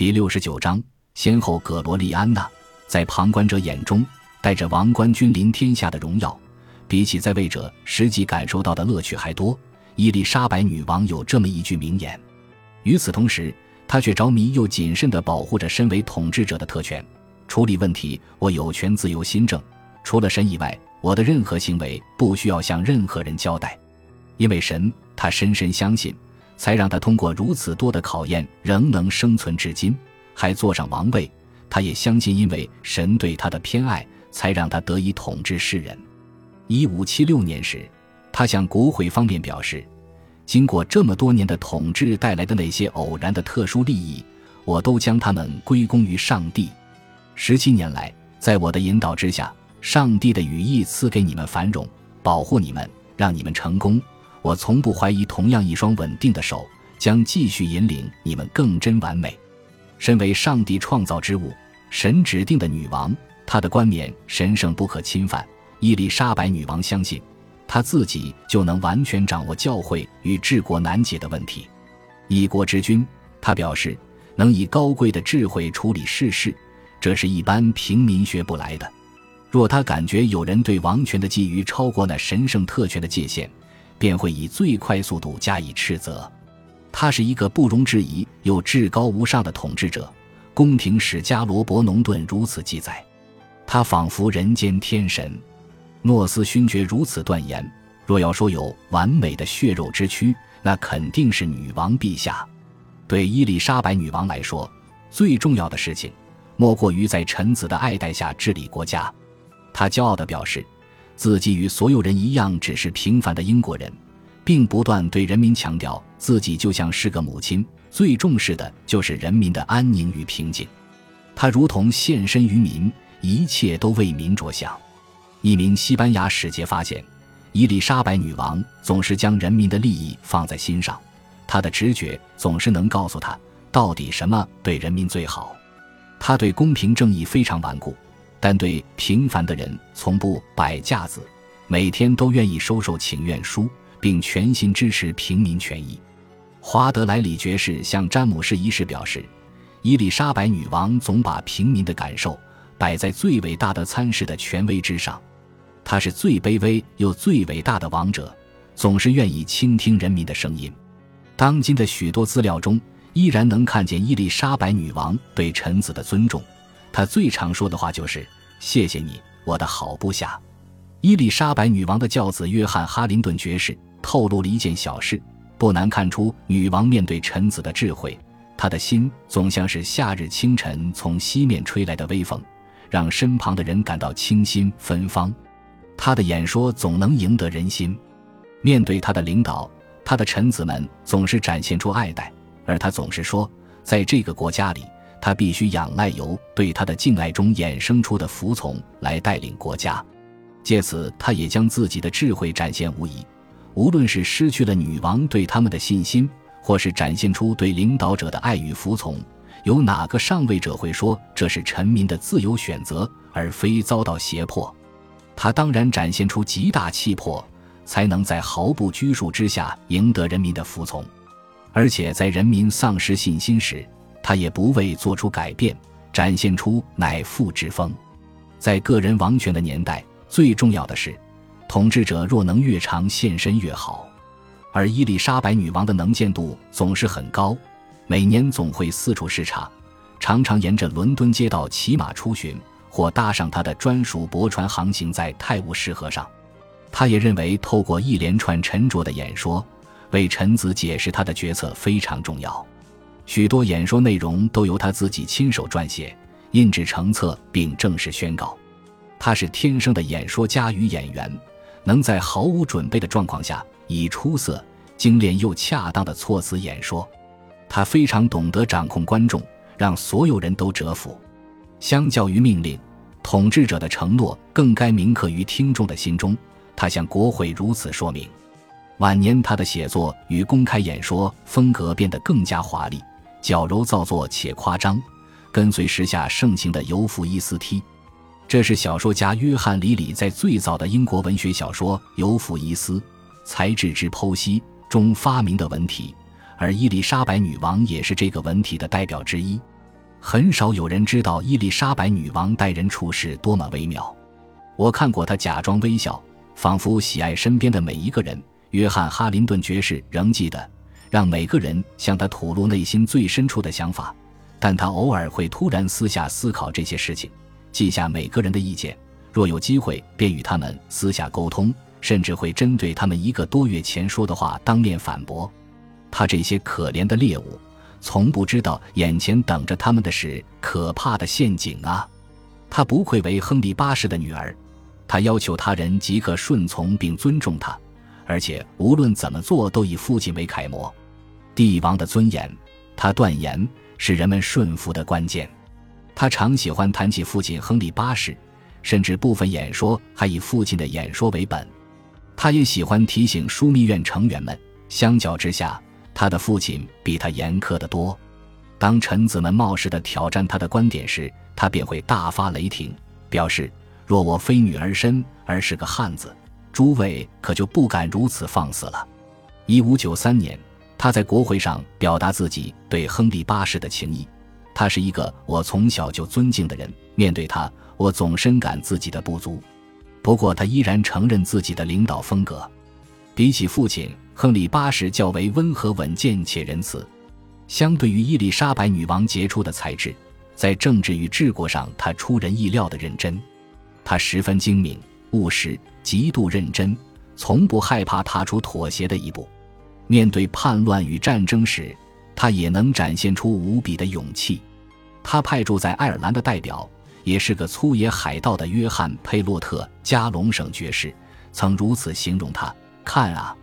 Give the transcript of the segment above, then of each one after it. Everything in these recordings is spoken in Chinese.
第六十九章，先后葛罗利安娜，在旁观者眼中带着王冠君临天下的荣耀，比起在位者实际感受到的乐趣还多。伊丽莎白女王有这么一句名言。与此同时，她却着迷又谨慎地保护着身为统治者的特权。处理问题，我有权自由新政，除了神以外，我的任何行为不需要向任何人交代。因为神，他深深相信，才让他通过如此多的考验仍能生存至今，还坐上王位。他也相信，因为神对他的偏爱，才让他得以统治世人。一五七六年时，他向国会方面表示：“经过这么多年的统治带来的那些偶然的特殊利益，我都将它们归功于上帝。十七年来，在我的引导之下，上帝的羽翼赐给你们繁荣，保护你们，让你们成功。”我从不怀疑，同样一双稳定的手将继续引领你们更真完美。身为上帝创造之物、神指定的女王，她的冠冕神圣不可侵犯。伊丽莎白女王相信，她自己就能完全掌握教会与治国难解的问题。一国之君，她表示能以高贵的智慧处理世事，这是一般平民学不来的。若他感觉有人对王权的觊觎超过那神圣特权的界限，便会以最快速度加以斥责。他是一个不容置疑又至高无上的统治者。宫廷史家罗伯·农顿如此记载：他仿佛人间天神。诺斯勋爵如此断言：若要说有完美的血肉之躯，那肯定是女王陛下。对伊丽莎白女王来说，最重要的事情，莫过于在臣子的爱戴下治理国家。他骄傲地表示。自己与所有人一样，只是平凡的英国人，并不断对人民强调自己就像是个母亲，最重视的就是人民的安宁与平静。他如同献身于民，一切都为民着想。一名西班牙使节发现，伊丽莎白女王总是将人民的利益放在心上，她的直觉总是能告诉她到底什么对人民最好。她对公平正义非常顽固。但对平凡的人从不摆架子，每天都愿意收受请愿书，并全心支持平民权益。华德莱里爵士向詹姆士一世表示，伊丽莎白女王总把平民的感受摆在最伟大的参事的权威之上，她是最卑微又最伟大的王者，总是愿意倾听人民的声音。当今的许多资料中，依然能看见伊丽莎白女王对臣子的尊重。他最常说的话就是“谢谢你，我的好部下。”伊丽莎白女王的教子约翰·哈林顿爵士透露了一件小事，不难看出女王面对臣子的智慧。她的心总像是夏日清晨从西面吹来的微风，让身旁的人感到清新芬芳。她的演说总能赢得人心。面对她的领导，她的臣子们总是展现出爱戴，而她总是说，在这个国家里。他必须仰赖由对他的敬爱中衍生出的服从来带领国家，借此他也将自己的智慧展现无疑。无论是失去了女王对他们的信心，或是展现出对领导者的爱与服从，有哪个上位者会说这是臣民的自由选择，而非遭到胁迫？他当然展现出极大气魄，才能在毫不拘束之下赢得人民的服从，而且在人民丧失信心时。他也不为做出改变，展现出乃父之风。在个人王权的年代，最重要的是，统治者若能越长现身越好。而伊丽莎白女王的能见度总是很高，每年总会四处视察，常常沿着伦敦街道骑马出巡，或搭上她的专属驳船航行在泰晤士河上。他也认为，透过一连串沉着的演说，为臣子解释他的决策非常重要。许多演说内容都由他自己亲手撰写、印制成册，并正式宣告。他是天生的演说家与演员，能在毫无准备的状况下以出色、精炼又恰当的措辞演说。他非常懂得掌控观众，让所有人都折服。相较于命令，统治者的承诺更该铭刻于听众的心中。他向国会如此说明。晚年，他的写作与公开演说风格变得更加华丽。矫揉造作且夸张，跟随时下盛行的尤弗伊斯梯，这是小说家约翰·里里在最早的英国文学小说《尤弗伊斯：才智之剖析》中发明的文体，而伊丽莎白女王也是这个文体的代表之一。很少有人知道伊丽莎白女王待人处事多么微妙。我看过她假装微笑，仿佛喜爱身边的每一个人。约翰·哈林顿爵士仍记得，让每个人向他吐露内心最深处的想法，但他偶尔会突然私下思考这些事情，记下每个人的意见，若有机会便与他们私下沟通，甚至会针对他们一个多月前说的话当面反驳。他这些可怜的猎物。从不知道眼前等着他们的是可怕的陷阱啊！他不愧为亨利八世的女儿，他要求他人即刻顺从并尊重他，而且无论怎么做都以父亲为楷模。帝王的尊严，他断言是人们顺服的关键。他常喜欢谈起父亲亨利八世，甚至部分演说还以父亲的演说为本。他也喜欢提醒枢密院成员们，相较之下。他的父亲比他严苛得多。当臣子们冒失地挑战他的观点时，他便会大发雷霆，表示：“若我非女儿身，而是个汉子，诸位可就不敢如此放肆了。”一五九三年，他在国会上表达自己对亨利八世的情谊。他是一个我从小就尊敬的人，面对他，我总深感自己的不足。不过，他依然承认自己的领导风格，比起父亲。亨利八世较为温和稳健且仁慈，相对于伊丽莎白女王杰出的才智，在政治与治国上，他出人意料的认真。他十分精明、务实，极度认真，从不害怕踏出妥协的一步。面对叛乱与战争时，他也能展现出无比的勇气。他派驻在爱尔兰的代表，也是个粗野海盗的约翰·佩洛特加隆省爵士，曾如此形容他：“看啊！”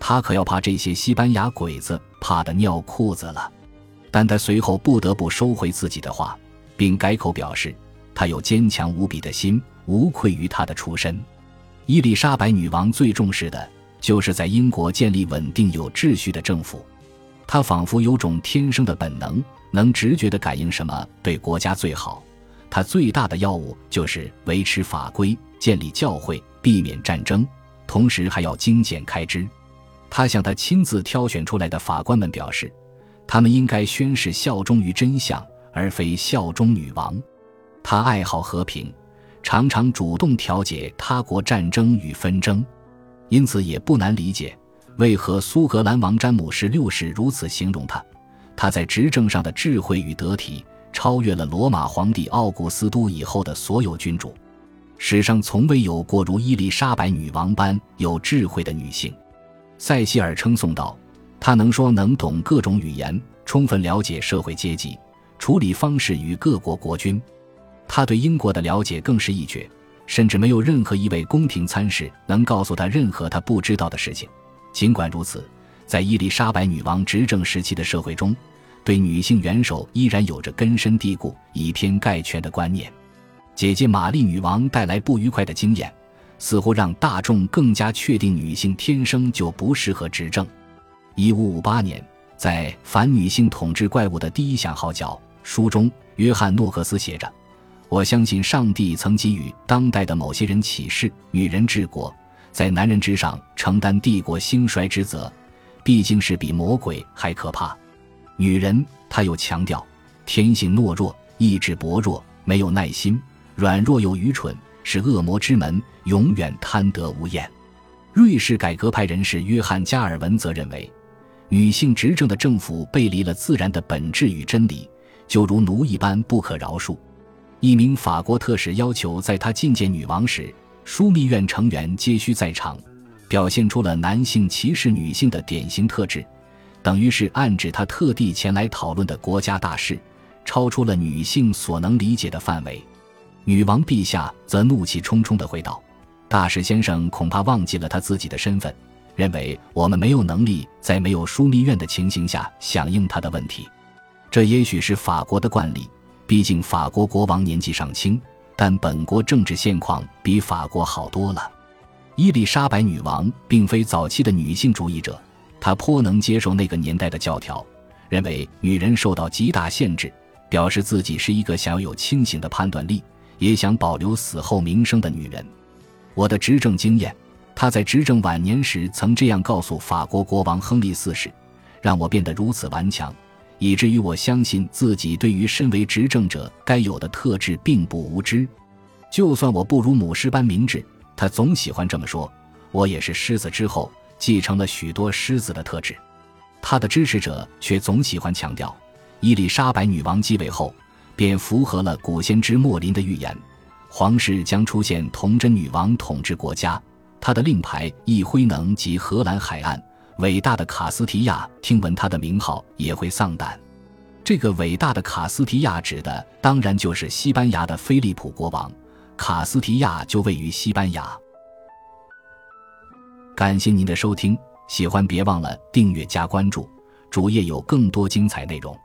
他可要怕这些西班牙鬼子，怕得尿裤子了。但他随后不得不收回自己的话，并改口表示，他有坚强无比的心，无愧于他的出身。伊丽莎白女王最重视的就是在英国建立稳定有秩序的政府。他仿佛有种天生的本能，能直觉地感应什么对国家最好。他最大的要务就是维持法规、建立教会、避免战争，同时还要精简开支。他向他亲自挑选出来的法官们表示，他们应该宣誓效忠于真相，而非效忠女王。他爱好和平，常常主动调解他国战争与纷争，因此也不难理解为何苏格兰王詹姆士六世如此形容他：他在执政上的智慧与得体，超越了罗马皇帝奥古斯都以后的所有君主。史上从未有过如伊丽莎白女王般有智慧的女性。塞西尔称颂道：“他能说能懂各种语言，充分了解社会阶级处理方式与各国国君。他对英国的了解更是一绝，甚至没有任何一位宫廷参事能告诉他任何他不知道的事情。尽管如此，在伊丽莎白女王执政时期的社会中，对女性元首依然有着根深蒂固、以偏概全的观念。姐姐玛丽女王带来不愉快的经验。”似乎让大众更加确定女性天生就不适合执政。一五五八年，在《反女性统治怪物的第一响号角》书中，约翰诺克斯写着：“我相信上帝曾给予当代的某些人启示：女人治国，在男人之上承担帝国兴衰之责，毕竟是比魔鬼还可怕。女人，他又强调，天性懦弱，意志薄弱，没有耐心，软弱又愚蠢。”是恶魔之门，永远贪得无厌。瑞士改革派人士约翰加尔文则认为，女性执政的政府背离了自然的本质与真理，就如奴一般不可饶恕。一名法国特使要求在他觐见女王时，枢密院成员皆需在场，表现出了男性歧视女性的典型特质，等于是暗指他特地前来讨论的国家大事，超出了女性所能理解的范围。女王陛下则怒气冲冲地回道：“大使先生恐怕忘记了他自己的身份，认为我们没有能力在没有枢密院的情形下响应他的问题。这也许是法国的惯例，毕竟法国国王年纪尚轻，但本国政治现况比法国好多了。伊丽莎白女王并非早期的女性主义者，她颇能接受那个年代的教条，认为女人受到极大限制，表示自己是一个想要有清醒的判断力。”也想保留死后名声的女人，我的执政经验，她在执政晚年时曾这样告诉法国国王亨利四世：“让我变得如此顽强，以至于我相信自己对于身为执政者该有的特质并不无知。就算我不如母狮般明智，他总喜欢这么说，我也是狮子之后，继承了许多狮子的特质。他的支持者却总喜欢强调，伊丽莎白女王继位后，便符合了古先知莫林的预言，皇室将出现童贞女王统治国家。他的令牌一挥能及荷兰海岸。伟大的卡斯提亚听闻他的名号也会丧胆。这个伟大的卡斯提亚指的当然就是西班牙的菲利普国王。卡斯提亚就位于西班牙。感谢您的收听，喜欢别忘了订阅加关注，主页有更多精彩内容。